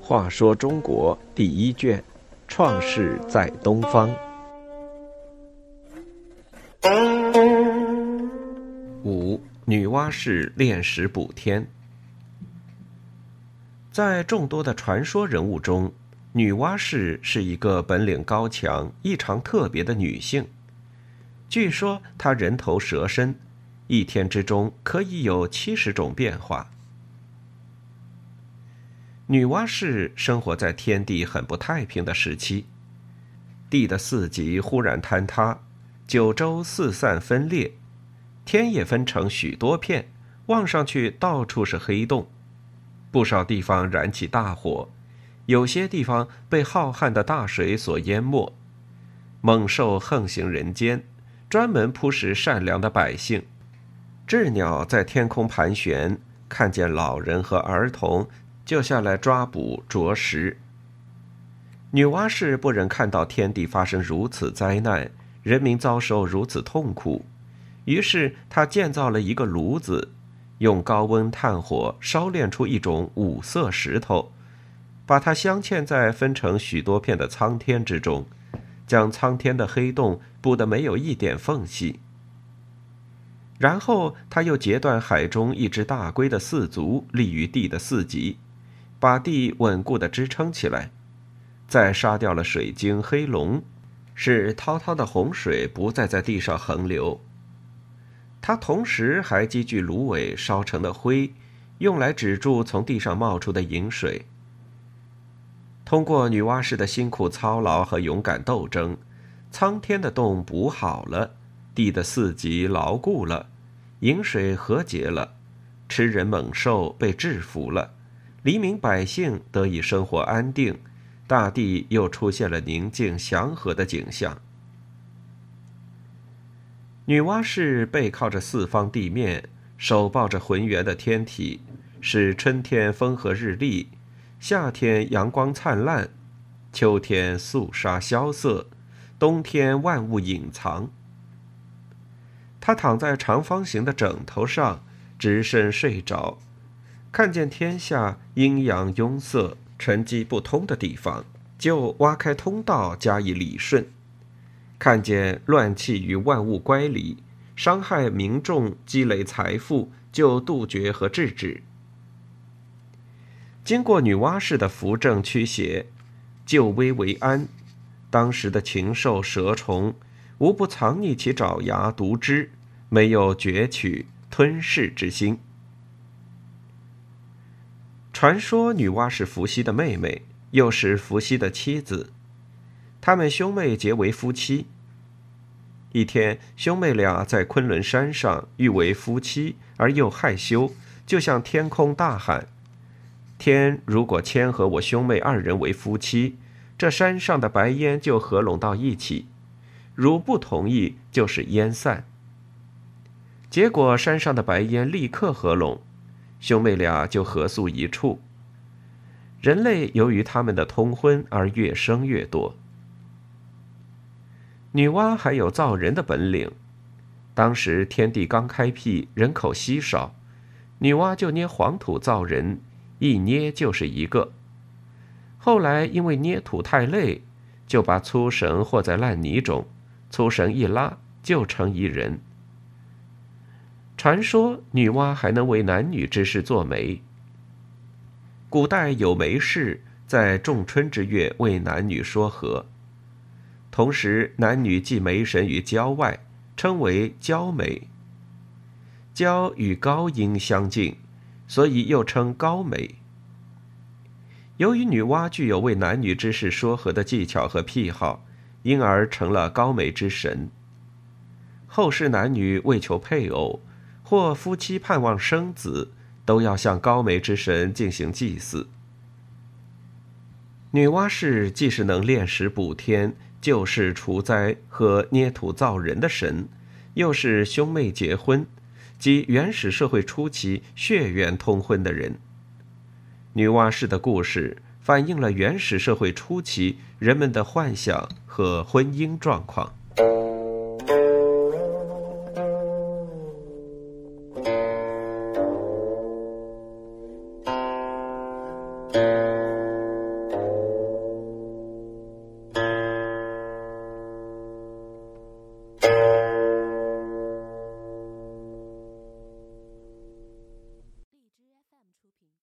话说中国第一卷，创世在东方。五女娲氏炼石补天。在众多的传说人物中，女娲氏是一个本领高强、异常特别的女性。据说她人头蛇身，一天之中可以有七十种变化。女娲氏生活在天地很不太平的时期，地的四极忽然坍塌，九州四散分裂，天也分成许多片，望上去到处是黑洞，不少地方燃起大火，有些地方被浩瀚的大水所淹没，猛兽横行人间，专门扑食善良的百姓，鸷鸟在天空盘旋，看见老人和儿童。就下来抓捕啄食。女娲氏不忍看到天地发生如此灾难，人民遭受如此痛苦，于是她建造了一个炉子，用高温炭火烧炼出一种五色石头，把它镶嵌在分成许多片的苍天之中，将苍天的黑洞补得没有一点缝隙。然后他又截断海中一只大龟的四足，立于地的四极。把地稳固的支撑起来，再杀掉了水晶黑龙，使滔滔的洪水不再在地上横流。他同时还积聚芦苇烧成的灰，用来止住从地上冒出的饮水。通过女娲氏的辛苦操劳和勇敢斗争，苍天的洞补好了，地的四极牢固了，饮水和解了，吃人猛兽被制服了。黎民百姓得以生活安定，大地又出现了宁静祥和的景象。女娲氏背靠着四方地面，手抱着浑圆的天体，使春天风和日丽，夏天阳光灿烂，秋天肃杀萧瑟，冬天万物隐藏。他躺在长方形的枕头上，直身睡着。看见天下阴阳壅塞、沉积不通的地方，就挖开通道加以理顺；看见乱气与万物乖离、伤害民众、积累财富，就杜绝和制止。经过女娲氏的扶正驱邪、救危为安，当时的禽兽蛇虫无不藏匿其爪牙毒汁，没有攫取吞噬之心。传说女娲是伏羲的妹妹，又是伏羲的妻子，他们兄妹结为夫妻。一天，兄妹俩在昆仑山上欲为夫妻，而又害羞，就向天空大喊：“天，如果谦和我兄妹二人为夫妻，这山上的白烟就合拢到一起；如不同意，就是烟散。”结果，山上的白烟立刻合拢。兄妹俩就合宿一处。人类由于他们的通婚而越生越多。女娲还有造人的本领。当时天地刚开辟，人口稀少，女娲就捏黄土造人，一捏就是一个。后来因为捏土太累，就把粗绳和在烂泥中，粗绳一拉就成一人。传说女娲还能为男女之事做媒。古代有媒氏在仲春之月为男女说和，同时男女祭媒神于郊外，称为郊媒。郊与高音相近，所以又称高媒。由于女娲具有为男女之事说和的技巧和癖好，因而成了高梅之神。后世男女为求配偶。或夫妻盼望生子，都要向高梅之神进行祭祀。女娲氏既是能炼石补天、救世除灾和捏土造人的神，又是兄妹结婚，即原始社会初期血缘通婚的人。女娲氏的故事反映了原始社会初期人们的幻想和婚姻状况。